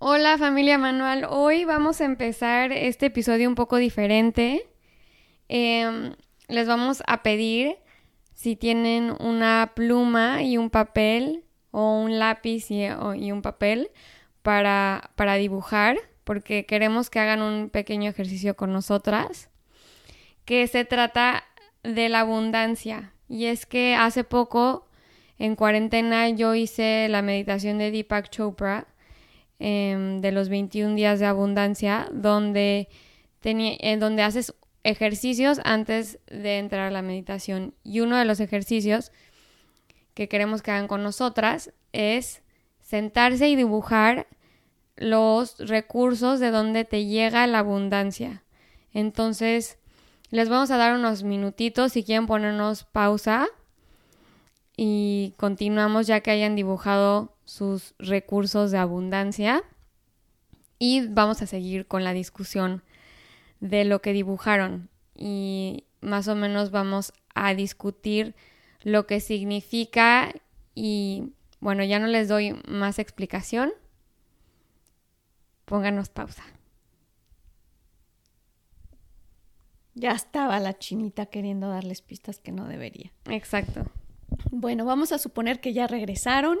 Hola familia Manual, hoy vamos a empezar este episodio un poco diferente. Em, les vamos a pedir si tienen una pluma y un papel o un lápiz y, y un papel para, para dibujar, porque queremos que hagan un pequeño ejercicio con nosotras, que se trata de la abundancia. Y es que hace poco, en cuarentena, yo hice la meditación de Deepak Chopra em, de los 21 días de abundancia, donde, en donde haces ejercicios antes de entrar a la meditación. Y uno de los ejercicios que queremos que hagan con nosotras es sentarse y dibujar los recursos de donde te llega la abundancia. Entonces, les vamos a dar unos minutitos si quieren ponernos pausa y continuamos ya que hayan dibujado sus recursos de abundancia y vamos a seguir con la discusión de lo que dibujaron y más o menos vamos a discutir lo que significa y bueno, ya no les doy más explicación. Pónganos pausa. Ya estaba la chinita queriendo darles pistas que no debería. Exacto. Bueno, vamos a suponer que ya regresaron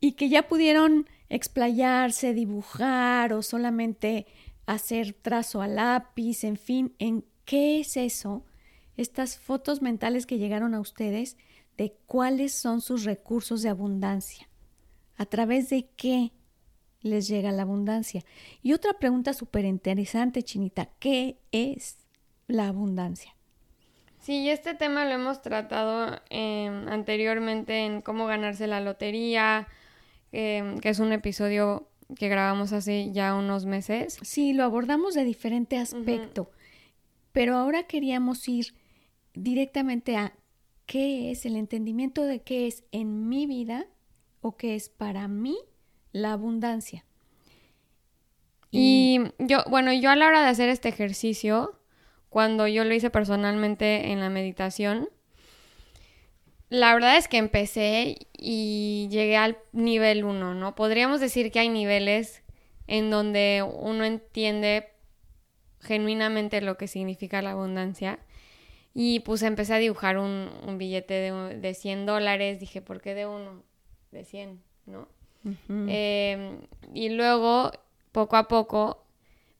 y que ya pudieron explayarse, dibujar o solamente hacer trazo a lápiz, en fin, ¿en qué es eso? Estas fotos mentales que llegaron a ustedes de cuáles son sus recursos de abundancia. ¿A través de qué les llega la abundancia? Y otra pregunta súper interesante, Chinita, ¿qué es la abundancia? Sí, este tema lo hemos tratado eh, anteriormente en cómo ganarse la lotería, eh, que es un episodio que grabamos hace ya unos meses. Sí, lo abordamos de diferente aspecto, pero ahora queríamos ir directamente a qué es el entendimiento de qué es en mi vida o qué es para mí la abundancia. Y yo, bueno, yo a la hora de hacer este ejercicio, cuando yo lo hice personalmente en la meditación, la verdad es que empecé y llegué al nivel 1, ¿no? Podríamos decir que hay niveles en donde uno entiende genuinamente lo que significa la abundancia. Y pues empecé a dibujar un, un billete de, de 100 dólares. Dije, ¿por qué de uno? De 100, ¿no? Eh, y luego, poco a poco,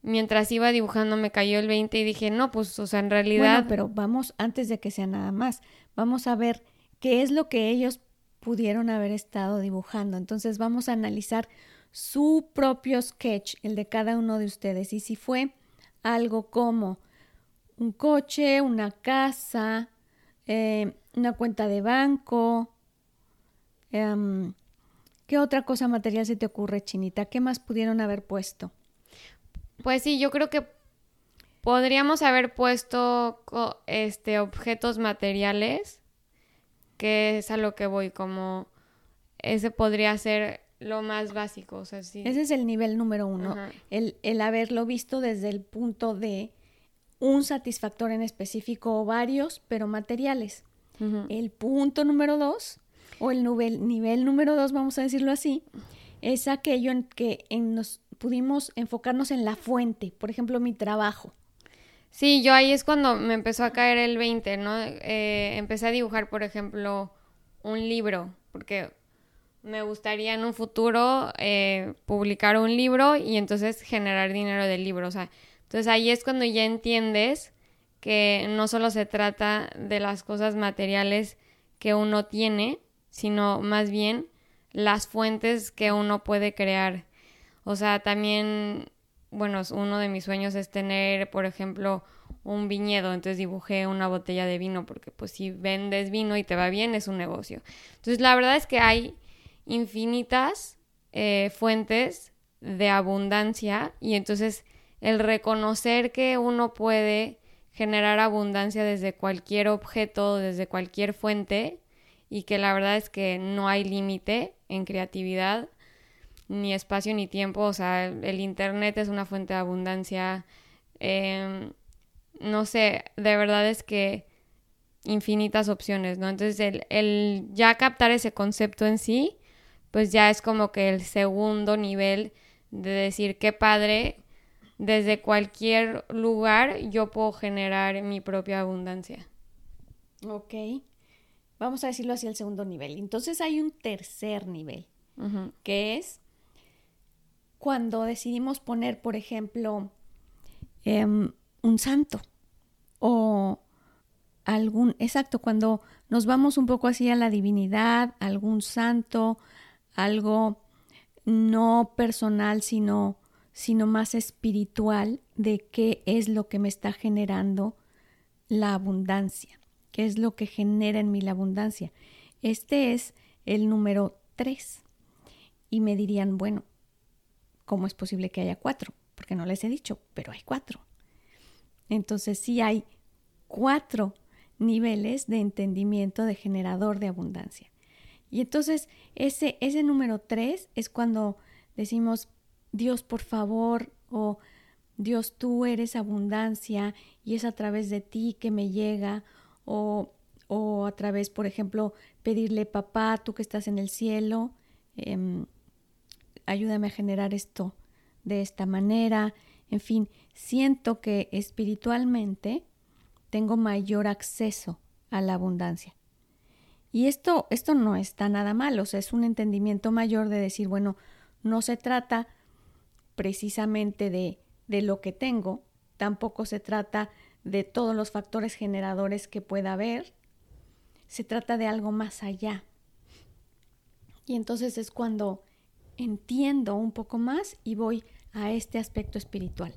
mientras iba dibujando, me cayó el 20 y dije, no, pues, o sea, en realidad... Bueno, pero vamos, antes de que sea nada más, vamos a ver qué es lo que ellos pudieron haber estado dibujando. Entonces vamos a analizar su propio sketch, el de cada uno de ustedes, y si fue algo como un coche, una casa, eh, una cuenta de banco. em, ¿Qué otra cosa material se te ocurre, Chinita? ¿Qué más pudieron haber puesto? Pues sí, yo creo que podríamos haber puesto este objetos materiales, que es a lo que voy, como ese podría ser lo más básico, o sea, sí. Ese es el nivel número uno, el, el haberlo visto desde el punto de un satisfactor en específico o varios, pero materiales. El punto número dos, o el nivel, nivel número dos, vamos a decirlo así, es aquello en que en nos pudimos enfocarnos en la fuente, por ejemplo, mi trabajo. Sí, yo ahí es cuando me empezó a caer el 20, ¿no? Eh, empecé a dibujar, por ejemplo, un libro, porque me gustaría en un futuro eh, publicar un libro y entonces generar dinero del libro. O sea, entonces ahí es cuando ya entiendes que no solo se trata de las cosas materiales que uno tiene, sino más bien las fuentes que uno puede crear. O sea, también, bueno, uno de mis sueños es tener, por ejemplo, un viñedo, entonces dibujé una botella de vino, porque pues si vendes vino y te va bien, es un negocio. Entonces, la verdad es que hay infinitas eh, fuentes de abundancia y entonces el reconocer que uno puede generar abundancia desde cualquier objeto, desde cualquier fuente y que la verdad es que no hay límite en creatividad, ni espacio ni tiempo, o sea, el Internet es una fuente de abundancia, em, no sé, de verdad es que infinitas opciones, ¿no? Entonces el, el ya captar ese concepto en sí, pues ya es como que el segundo nivel de decir qué padre, desde cualquier lugar yo puedo generar mi propia abundancia. Ok. Vamos a decirlo así el segundo nivel. Entonces hay un tercer nivel, que es cuando decidimos poner, por ejemplo, em, un santo o algún, exacto, cuando nos vamos un poco así a la divinidad, algún santo, algo no personal, sino, sino más espiritual de qué es lo que me está generando la abundancia, qué es lo que genera en mí la abundancia. Este es el número tres. Y me dirían, bueno, ¿cómo es posible que haya cuatro? Porque no les he dicho, pero hay cuatro. Entonces sí hay cuatro niveles de entendimiento de generador de abundancia. Y entonces ese, ese número tres es cuando decimos, Dios, por favor, o Dios, tú eres abundancia y es a través de ti que me llega, o, o a través, por ejemplo, pedirle, papá, tú que estás en el cielo, em, ayúdame a generar esto de esta manera. En fin, siento que espiritualmente tengo mayor acceso a la abundancia. Y esto, esto no está nada mal, o sea, es un entendimiento mayor de decir, bueno, no se trata precisamente de, de lo que tengo, tampoco se trata de todos los factores generadores que pueda haber, se trata de algo más allá. Y entonces es cuando entiendo un poco más y voy a este aspecto espiritual.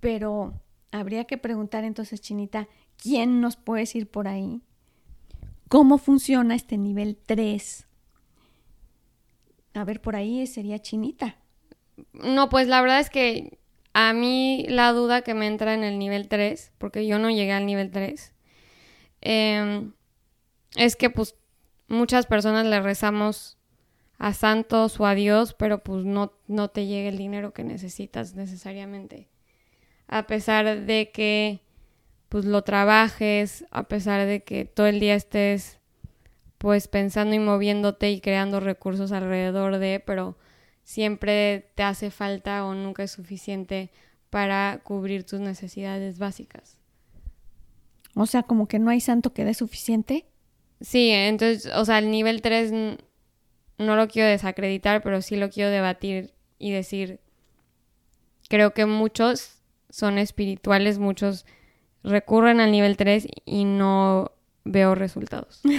Pero habría que preguntar entonces, Chinita, ¿quién nos puede ir por ahí? ¿Cómo funciona este nivel 3? A ver, por ahí sería Chinita. No, pues la verdad es que a mí la duda que me entra en el nivel 3, porque yo no llegué al nivel 3, em, es que pues muchas personas le rezamos a santos o a Dios, pero pues no, no te llega el dinero que necesitas necesariamente. A pesar de que pues lo trabajes, a pesar de que todo el día estés pues pensando y moviéndote y creando recursos alrededor de, pero siempre te hace falta o nunca es suficiente para cubrir tus necesidades básicas. O sea, como que no hay santo que dé suficiente. Sí, entonces, o sea, el nivel 3 no lo quiero desacreditar, pero sí lo quiero debatir y decir, creo que muchos son espirituales, muchos recurren al nivel 3 y no veo resultados.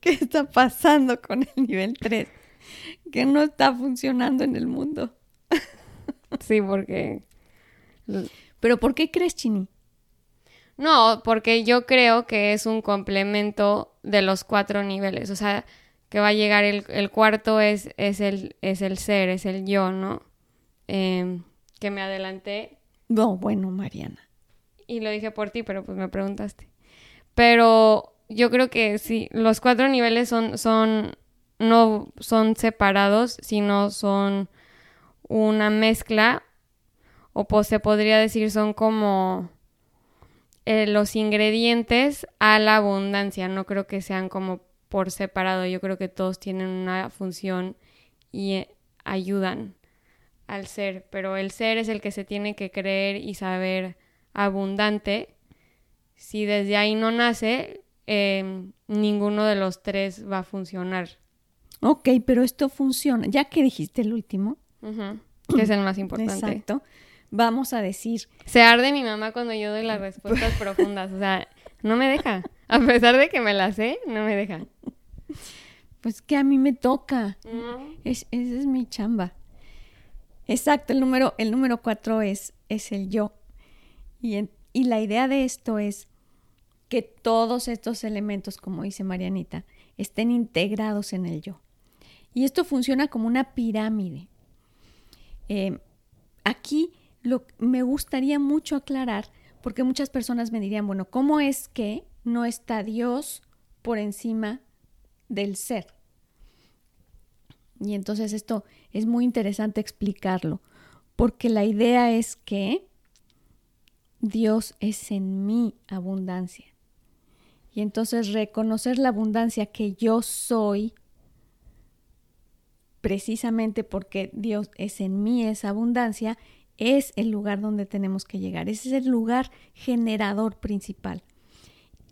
¿Qué está pasando con el nivel 3? Que no está funcionando en el mundo. sí, porque... ¿Pero por qué crees, Chini? No, porque yo creo que es un complemento de los cuatro niveles. O sea, que va a llegar el, cuarto es, es, el, es el ser, es el yo, ¿no? Em, que me adelanté. No, bueno, Mariana. Y lo dije por ti, pero pues me preguntaste. Pero yo creo que sí, los cuatro niveles son, son, no son separados, sino son una mezcla, o pues se podría decir son como eh, los ingredientes a la abundancia. No creo que sean como por separado. Yo creo que todos tienen una función y eh, ayudan al ser. Pero el ser es el que se tiene que creer y saber abundante. Si desde ahí no nace, em, ninguno de los tres va a funcionar. Ok, pero esto funciona. Ya que dijiste el último. Que es el más importante. Exacto vamos a decir. Se arde mi mamá cuando yo doy las respuestas profundas. O sea, no me deja. A pesar de que me las sé, no me deja. Pues que a mí me toca. Es, esa es mi chamba. Exacto, el número, el número cuatro es, es el yo. Y, y la idea de esto es que todos estos elementos, como dice Marianita, estén integrados en el yo. Y esto funciona como una pirámide. Eh, aquí lo, me gustaría mucho aclarar, porque muchas personas me dirían, bueno, ¿cómo es que no está Dios por encima del ser? Y entonces esto es muy interesante explicarlo, porque la idea es que Dios es en mi abundancia. Y entonces reconocer la abundancia que yo soy, precisamente porque Dios es en mí esa abundancia, es el lugar donde tenemos que llegar. Ese es el lugar generador principal.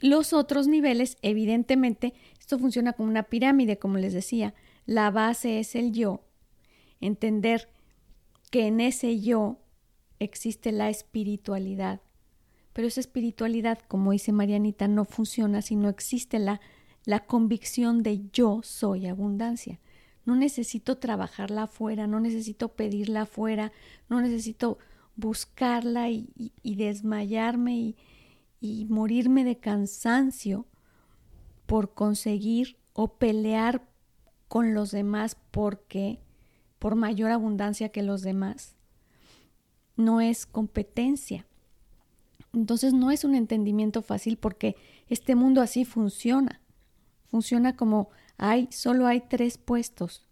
Los otros niveles, evidentemente, esto funciona como una pirámide, como les decía. La base es el yo. Entender que en ese yo existe la espiritualidad pero esa espiritualidad, como dice Marianita, no funciona si no existe la, la convicción de yo soy abundancia. No necesito trabajarla afuera, no necesito pedirla afuera, no necesito buscarla y, desmayarme y, y morirme de cansancio por conseguir o pelear con los demás porque por mayor abundancia que los demás. No es competencia. Entonces no es un entendimiento fácil porque este mundo así funciona. Funciona como hay, solo hay tres puestos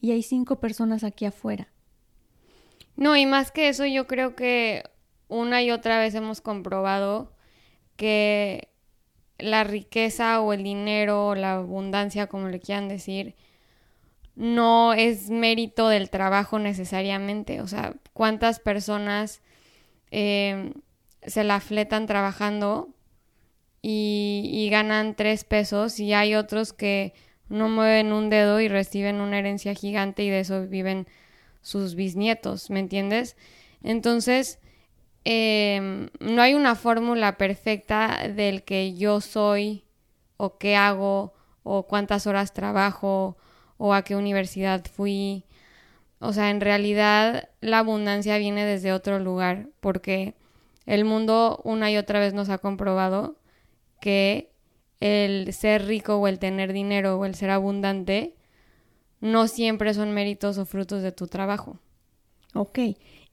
y hay cinco personas aquí afuera. No, y más que eso, yo creo que una y otra vez hemos comprobado que la riqueza o el dinero o la abundancia, como le quieran decir, no es mérito del trabajo necesariamente. O sea, cuántas personas eh, se la fletan trabajando y, ganan tres pesos y hay otros que no mueven un dedo y reciben una herencia gigante y de eso viven sus bisnietos, ¿me entiendes? Entonces, em, no hay una fórmula perfecta del que yo soy o qué hago o cuántas horas trabajo o a qué universidad fui. O sea, en realidad la abundancia viene desde otro lugar porque el mundo una y otra vez nos ha comprobado que el ser rico o el tener dinero o el ser abundante no siempre son méritos o frutos de tu trabajo. Ok,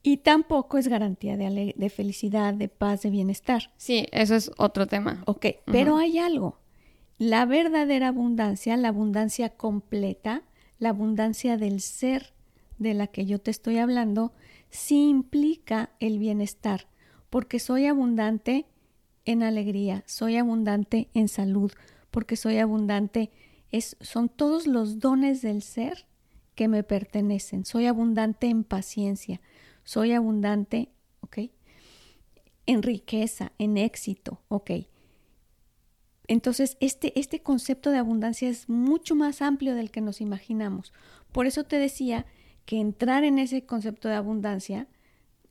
y tampoco es garantía de, de felicidad, de paz, de bienestar. Sí, eso es otro tema. Ok, pero hay algo. La verdadera abundancia, la abundancia completa, la abundancia del ser de la que yo te estoy hablando, sí implica el bienestar porque soy abundante en alegría, soy abundante en salud, porque soy abundante, es, son todos los dones del ser que me pertenecen. Soy abundante en paciencia, soy abundante, ¿ok? En riqueza, en éxito, ¿ok? Entonces, este, este concepto de abundancia es mucho más amplio del que nos imaginamos. Por eso te decía que entrar en ese concepto de abundancia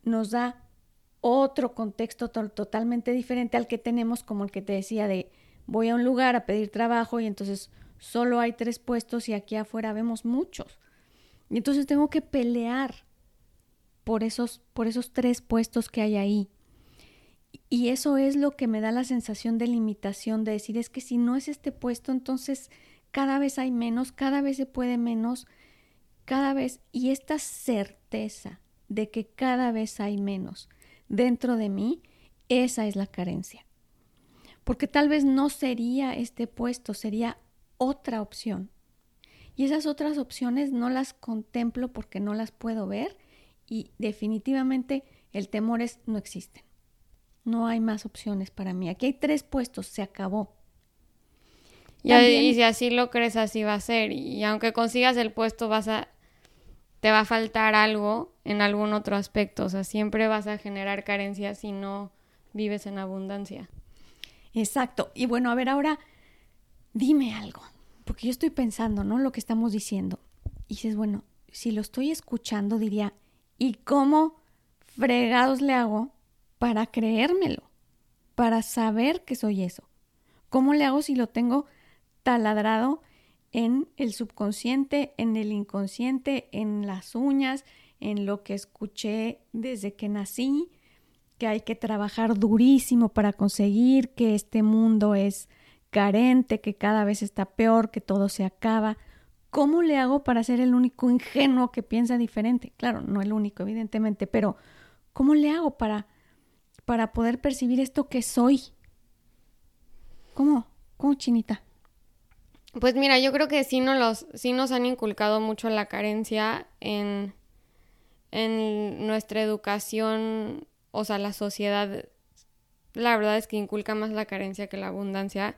nos da otro contexto totalmente diferente al que tenemos, como el que te decía de voy a un lugar a pedir trabajo y entonces solo hay tres puestos y aquí afuera vemos muchos. Y entonces tengo que pelear por esos, por esos tres puestos que hay ahí. Y eso es lo que me da la sensación de limitación, de decir, es que si no es este puesto, entonces cada vez hay menos, cada vez se puede menos, cada vez, y esta certeza de que cada vez hay menos, dentro de mí, esa es la carencia. Porque tal vez no sería este puesto, sería otra opción. Y esas otras opciones no las contemplo porque no las puedo ver y definitivamente el temor es no existen. No hay más opciones para mí. Aquí hay tres puestos, se acabó. Y, y si así lo crees, así va a ser. Y aunque consigas el puesto, vas a te va a faltar algo en algún otro aspecto. O sea, siempre vas a generar carencias si no vives en abundancia. Exacto. Y bueno, a ver, ahora dime algo, porque yo estoy pensando, ¿no? Lo que estamos diciendo. Y dices, bueno, si lo estoy escuchando, diría, ¿y cómo fregados le hago para creérmelo? Para saber que soy eso. ¿Cómo le hago si lo tengo taladrado en el subconsciente, en el inconsciente, en las uñas, en lo que escuché desde que nací, que hay que trabajar durísimo para conseguir, que este mundo es carente, que cada vez está peor, que todo se acaba. ¿Cómo le hago para ser el único ingenuo que piensa diferente? Claro, no el único, evidentemente, pero ¿cómo le hago para, para poder percibir esto que soy? ¿Cómo? ¿Cómo, Chinita? Pues mira, yo creo que sí, no los, sí nos han inculcado mucho la carencia en, en nuestra educación, o sea, la sociedad, la verdad es que inculca más la carencia que la abundancia.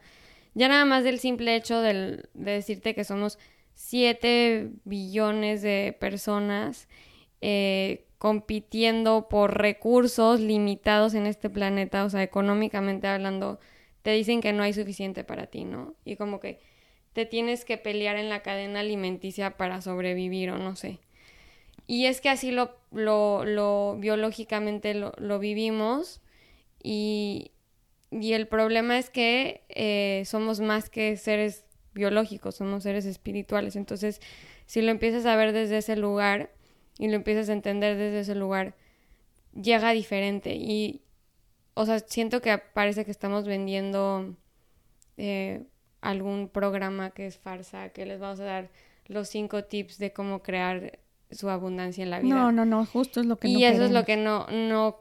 Ya nada más del simple hecho de decirte que somos 7 billones de personas eh, compitiendo por recursos limitados en este planeta, o sea, económicamente hablando, te dicen que no hay suficiente para ti, ¿no? Y como que te tienes que pelear en la cadena alimenticia para sobrevivir o no sé. Y es que así lo, lo, biológicamente lo, vivimos y, el problema es que eh, somos más que seres biológicos, somos seres espirituales. Entonces, si lo empiezas a ver desde ese lugar y lo empiezas a entender desde ese lugar, llega diferente. Y, o sea, siento que parece que estamos vendiendo eh, algún programa que es farsa, que les vamos a dar los cinco tips de cómo crear su abundancia en la vida. No, no, no, justo es lo que y eso es lo que no, no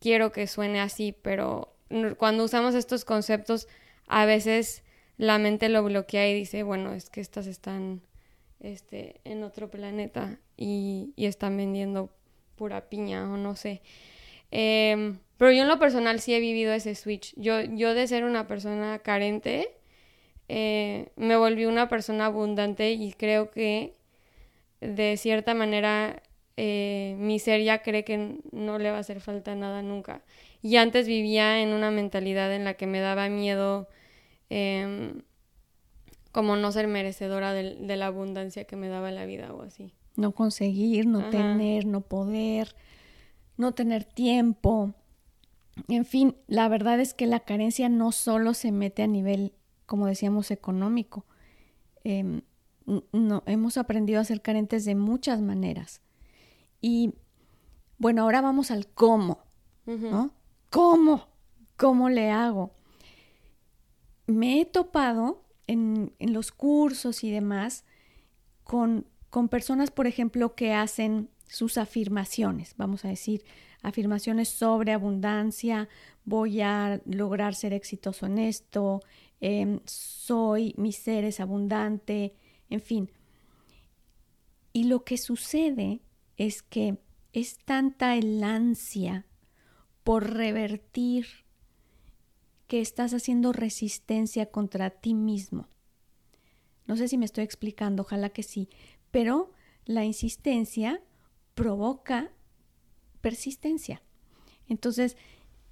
quiero que suene así, pero cuando usamos estos conceptos, a veces la mente lo bloquea y dice, bueno, es que estas están este, en otro planeta y, y están vendiendo pura piña o no sé. Em, pero yo en lo personal sí he vivido ese switch. Yo, yo de ser una persona carente, eh, me volví una persona abundante y creo que de cierta manera eh, mi ser ya cree que no le va a hacer falta nada nunca. Y antes vivía en una mentalidad en la que me daba miedo em, como no ser merecedora de, la abundancia que me daba la vida o así. No conseguir, no tener, no poder, no tener tiempo. En fin, la verdad es que la carencia no solo se mete a nivel como decíamos, económico. Em, no, hemos aprendido a ser carentes de muchas maneras. Y bueno, ahora vamos al cómo, ¿no? ¿Cómo? ¿Cómo le hago? Me he topado en, en los cursos y demás con, con personas, por ejemplo, que hacen sus afirmaciones, vamos a decir, afirmaciones sobre abundancia, voy a lograr ser exitoso en esto, Em, soy, mi ser es abundante, en fin. Y lo que sucede es que es tanta el ansia por revertir que estás haciendo resistencia contra ti mismo. No sé si me estoy explicando, ojalá que sí, pero la insistencia provoca persistencia. Entonces,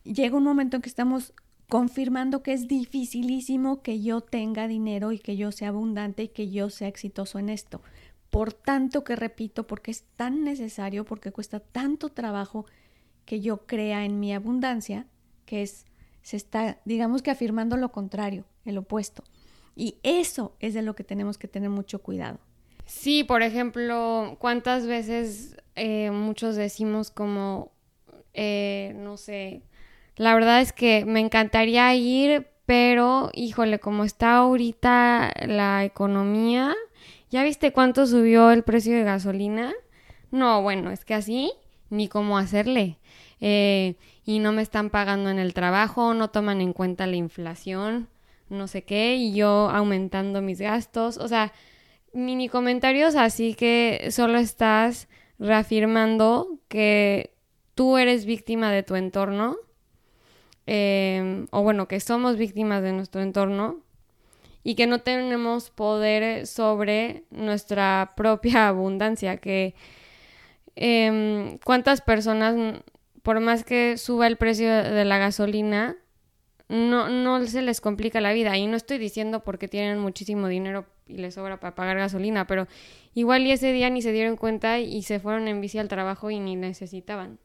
llega un momento en que estamos confirmando que es dificilísimo que yo tenga dinero y que yo sea abundante y que yo sea exitoso en esto. Por tanto que repito, porque es tan necesario, porque cuesta tanto trabajo que yo crea en mi abundancia, que es, se está, digamos que afirmando lo contrario, el opuesto. Y eso es de lo que tenemos que tener mucho cuidado. Sí, por ejemplo, ¿cuántas veces eh, muchos decimos como, eh, no sé, la verdad es que me encantaría ir, pero híjole, como está ahorita la economía, ¿ya viste cuánto subió el precio de gasolina? No, bueno, es que así ni cómo hacerle. Eh, y no me están pagando en el trabajo, no toman en cuenta la inflación, no sé qué, y yo aumentando mis gastos. O sea, mini comentarios así que solo estás reafirmando que tú eres víctima de tu entorno Em, o bueno, que somos víctimas de nuestro entorno y que no tenemos poder sobre nuestra propia abundancia, que em, cuántas personas, por más que suba el precio de la gasolina, no, no se les complica la vida. Y no estoy diciendo porque tienen muchísimo dinero y les sobra para pagar gasolina, pero igual y ese día ni se dieron cuenta y se fueron en bici al trabajo y ni necesitaban.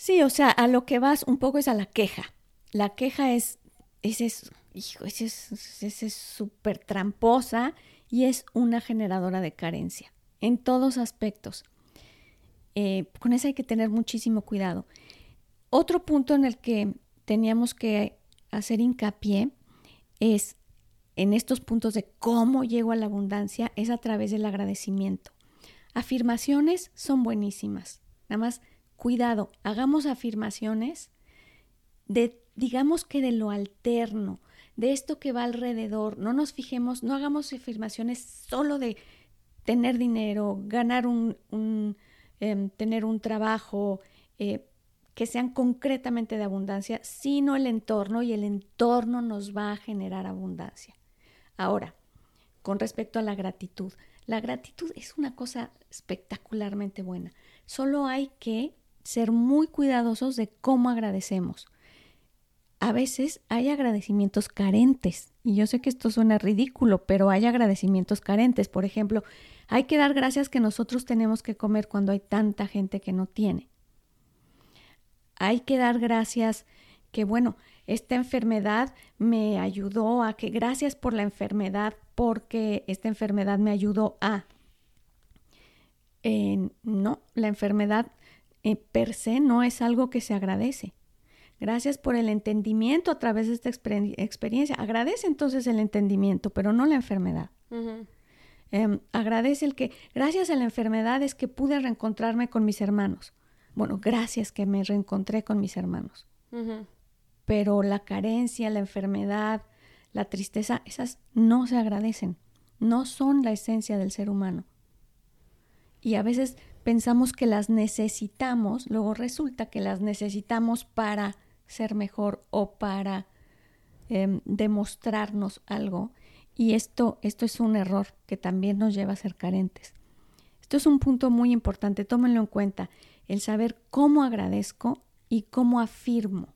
Sí, o sea, a lo que vas un poco es a la queja. La queja es, ese es, hijo, ese es súper tramposa y es una generadora de carencia en todos aspectos. Eh, con eso hay que tener muchísimo cuidado. Otro punto en el que teníamos que hacer hincapié es en estos puntos de cómo llego a la abundancia es a través del agradecimiento. Afirmaciones son buenísimas. Nada más, cuidado, hagamos afirmaciones de, digamos que de lo alterno, de esto que va alrededor. No nos fijemos, no hagamos afirmaciones solo de tener dinero, ganar un, em, tener un trabajo, eh, que sean concretamente de abundancia, sino el entorno y el entorno nos va a generar abundancia. Ahora, con respecto a la gratitud, la gratitud es una cosa espectacularmente buena. Solo hay que ser muy cuidadosos de cómo agradecemos. A veces hay agradecimientos carentes, y yo sé que esto suena ridículo, pero hay agradecimientos carentes. Por ejemplo, hay que dar gracias que nosotros tenemos que comer cuando hay tanta gente que no tiene. Hay que dar gracias que, bueno, esta enfermedad me ayudó a que, gracias por la enfermedad, porque esta enfermedad me ayudó a... no, la enfermedad eh, per se no es algo que se agradece. Gracias por el entendimiento a través de esta experiencia. Agradece entonces el entendimiento, pero no la enfermedad. Em, agradece el que, gracias a la enfermedad es que pude reencontrarme con mis hermanos. Bueno, gracias que me reencontré con mis hermanos. Pero la carencia, la enfermedad, la tristeza, esas no se agradecen. No son la esencia del ser humano. Y a veces pensamos que las necesitamos, luego resulta que las necesitamos para ser mejor o para em, demostrarnos algo. Y esto, esto es un error que también nos lleva a ser carentes. Esto es un punto muy importante, tómenlo en cuenta el saber cómo agradezco y cómo afirmo,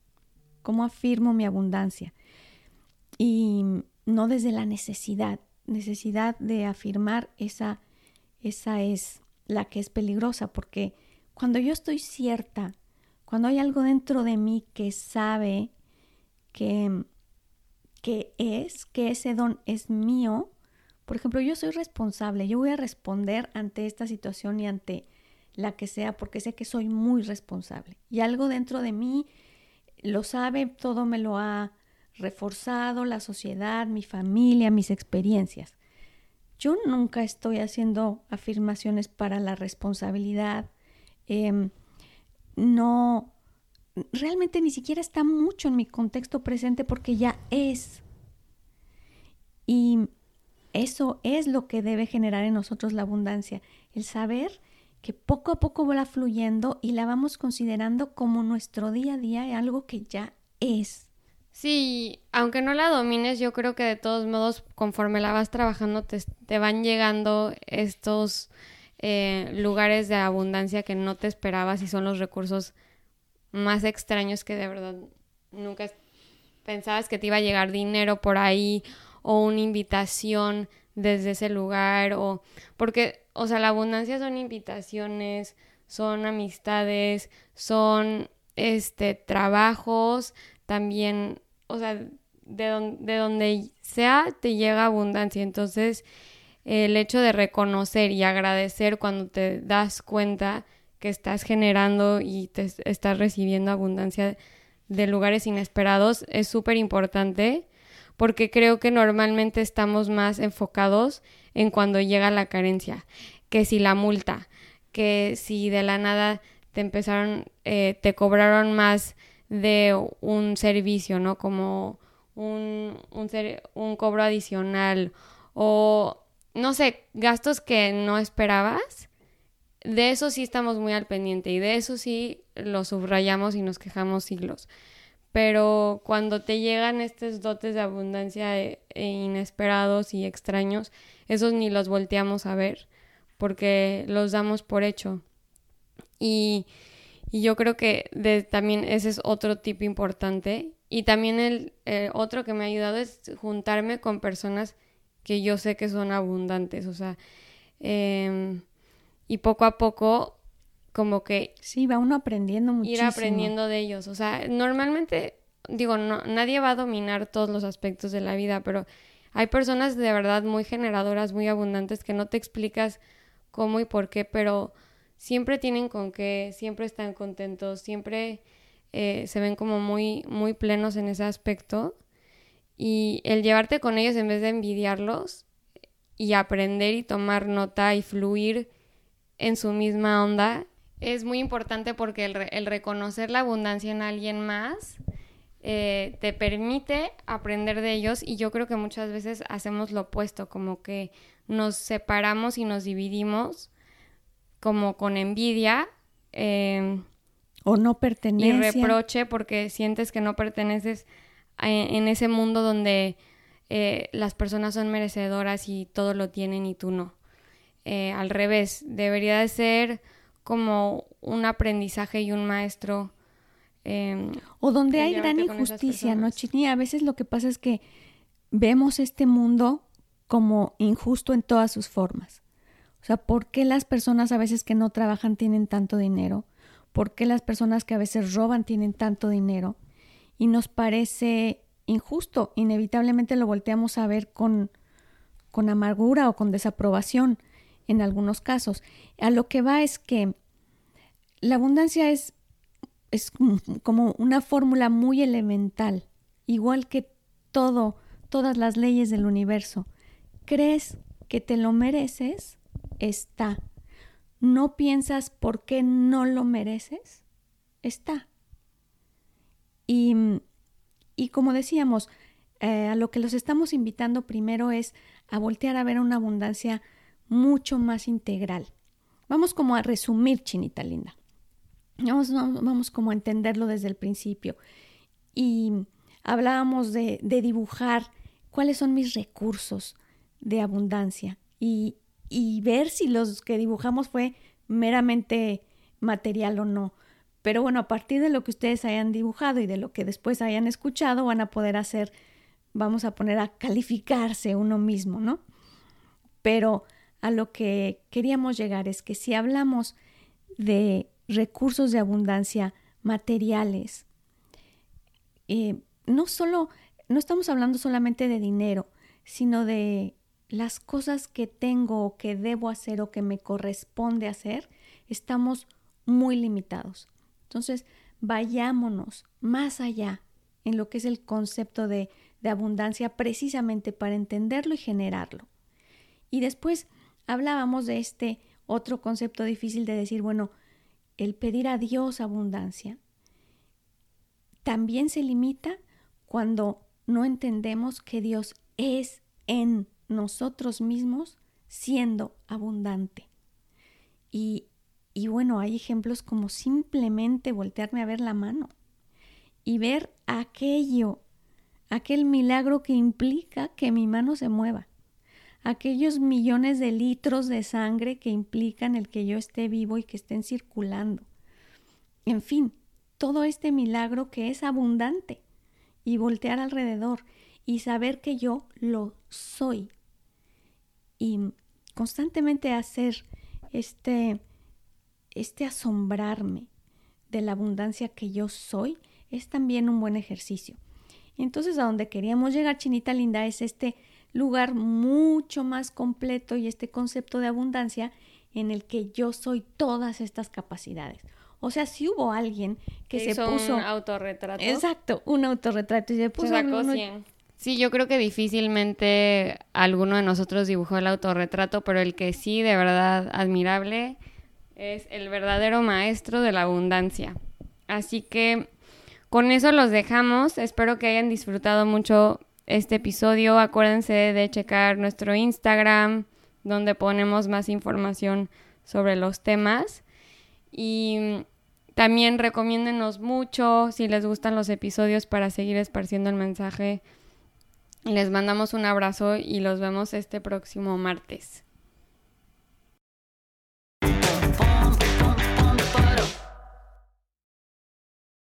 cómo afirmo mi abundancia. Y no desde la necesidad, necesidad de afirmar esa, esa es la que es peligrosa, porque cuando yo estoy cierta, cuando hay algo dentro de mí que sabe que, que es, que ese don es mío, por ejemplo, yo soy responsable, yo voy a responder ante esta situación y ante la que sea, porque sé que soy muy responsable. Y algo dentro de mí lo sabe, todo me lo ha reforzado, la sociedad, mi familia, mis experiencias. Yo nunca estoy haciendo afirmaciones para la responsabilidad. Em, no, realmente ni siquiera está mucho en mi contexto presente porque ya es. Y eso es lo que debe generar en nosotros la abundancia, el saber que poco a poco va fluyendo y la vamos considerando como nuestro día a día, algo que ya es. Sí, aunque no la domines, yo creo que de todos modos, conforme la vas trabajando, te, van llegando estos eh, lugares de abundancia que no te esperabas y son los recursos más extraños que de verdad nunca pensabas que te iba a llegar dinero por ahí o una invitación desde ese lugar o porque o sea, la abundancia son invitaciones, son amistades, son este trabajos, también, o sea, de, de donde sea te llega abundancia. Entonces, el hecho de reconocer y agradecer cuando te das cuenta que estás generando y te estás recibiendo abundancia de lugares inesperados es súper importante porque creo que normalmente estamos más enfocados en cuando llega la carencia, que si la multa, que si de la nada te empezaron, eh, te cobraron más de un servicio, ¿no? Como un, un, un cobro adicional o, no sé, gastos que no esperabas. De eso sí estamos muy al pendiente y de eso sí lo subrayamos y nos quejamos siglos pero cuando te llegan estos dotes de abundancia e, e inesperados y extraños, esos ni los volteamos a ver porque los damos por hecho. Y, yo creo que también ese es otro tip importante. Y también el, otro que me ha ayudado es juntarme con personas que yo sé que son abundantes. O sea, em, y poco a poco como que... Sí, va uno aprendiendo muchísimo. Ir aprendiendo de ellos. O sea, normalmente, digo, no, nadie va a dominar todos los aspectos de la vida, pero hay personas de verdad muy generadoras, muy abundantes, que no te explicas cómo y por qué, pero siempre tienen con qué, siempre están contentos, siempre eh, se ven como muy, muy plenos en ese aspecto. Y el llevarte con ellos en vez de envidiarlos y aprender y tomar nota y fluir en su misma onda es muy importante porque el, reconocer la abundancia en alguien más eh, te permite aprender de ellos y yo creo que muchas veces hacemos lo opuesto, como que nos separamos y nos dividimos como con envidia. Em, o no pertenencia. Y reproche porque sientes que no perteneces en ese mundo donde eh, las personas son merecedoras y todo lo tienen y tú no. Eh, al revés, debería de ser como un aprendizaje y un maestro. Em, o donde hay gran injusticia, ¿no, Chini? A veces lo que pasa es que vemos este mundo como injusto en todas sus formas. O sea, ¿por qué las personas a veces que no trabajan tienen tanto dinero? ¿Por qué las personas que a veces roban tienen tanto dinero? Y nos parece injusto. Inevitablemente lo volteamos a ver con, con amargura o con desaprobación en algunos casos. A lo que va es que la abundancia es, es como una fórmula muy elemental, igual que todo, todas las leyes del universo. ¿Crees que te lo mereces? Está. ¿No piensas por qué no lo mereces? Está. Y, y como decíamos, eh, a lo que los estamos invitando primero es a voltear a ver una abundancia mucho más integral. Vamos como a resumir, chinita linda. Vamos, vamos como a entenderlo desde el principio. Y hablábamos de, de dibujar cuáles son mis recursos de abundancia y, y ver si los que dibujamos fue meramente material o no. Pero bueno, a partir de lo que ustedes hayan dibujado y de lo que después hayan escuchado, van a poder hacer, vamos a poner a calificarse uno mismo, ¿no? Pero a lo que queríamos llegar es que si hablamos de recursos de abundancia materiales, eh, no solo, no estamos hablando solamente de dinero, sino de las cosas que tengo o que debo hacer o que me corresponde hacer, estamos muy limitados. Entonces, vayámonos más allá en lo que es el concepto de, de abundancia precisamente para entenderlo y generarlo. Y después hablábamos de este otro concepto difícil de decir, bueno, el pedir a Dios abundancia también se limita cuando no entendemos que Dios es en nosotros mismos siendo abundante. Y, y bueno, hay ejemplos como simplemente voltearme a ver la mano y ver aquello, aquel milagro que implica que mi mano se mueva aquellos millones de litros de sangre que implican el que yo esté vivo y que estén circulando. En fin, todo este milagro que es abundante y voltear alrededor y saber que yo lo soy y constantemente hacer este este asombrarme de la abundancia que yo soy es también un buen ejercicio. Entonces a donde queríamos llegar, Chinita Linda, es este lugar mucho más completo y este concepto de abundancia en el que yo soy todas estas capacidades. O sea, si hubo alguien que se puso un autorretrato. Exacto, un autorretrato y se puso Sí, yo creo que difícilmente alguno de nosotros dibujó el autorretrato, pero el que sí de verdad admirable es el verdadero maestro de la abundancia. Así que con eso los dejamos. Espero que hayan disfrutado mucho este episodio. Acuérdense de checar nuestro Instagram, donde ponemos más información sobre los temas. Y también recomiéndenos mucho si les gustan los episodios para seguir esparciendo el mensaje. Les mandamos un abrazo y los vemos este próximo martes.